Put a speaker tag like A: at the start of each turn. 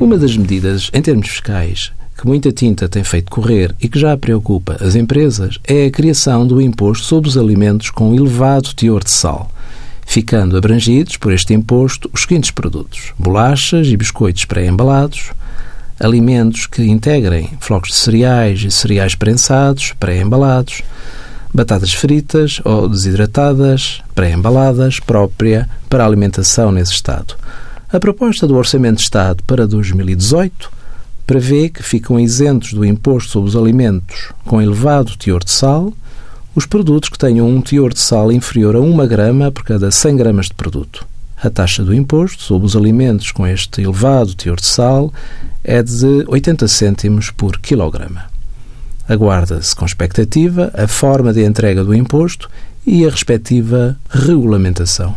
A: Uma das medidas, em termos fiscais, que muita tinta tem feito correr e que já preocupa as empresas é a criação do imposto sobre os alimentos com elevado teor de sal, ficando abrangidos por este imposto os seguintes produtos: bolachas e biscoitos pré-embalados, alimentos que integrem flocos de cereais e cereais prensados pré-embalados, batatas fritas ou desidratadas pré-embaladas própria para alimentação nesse estado. A proposta do Orçamento de Estado para 2018 prevê que ficam isentos do imposto sobre os alimentos com elevado teor de sal os produtos que tenham um teor de sal inferior a 1 grama por cada 100 gramas de produto. A taxa do imposto sobre os alimentos com este elevado teor de sal é de 80 cêntimos por quilograma. Aguarda-se com expectativa a forma de entrega do imposto e a respectiva regulamentação.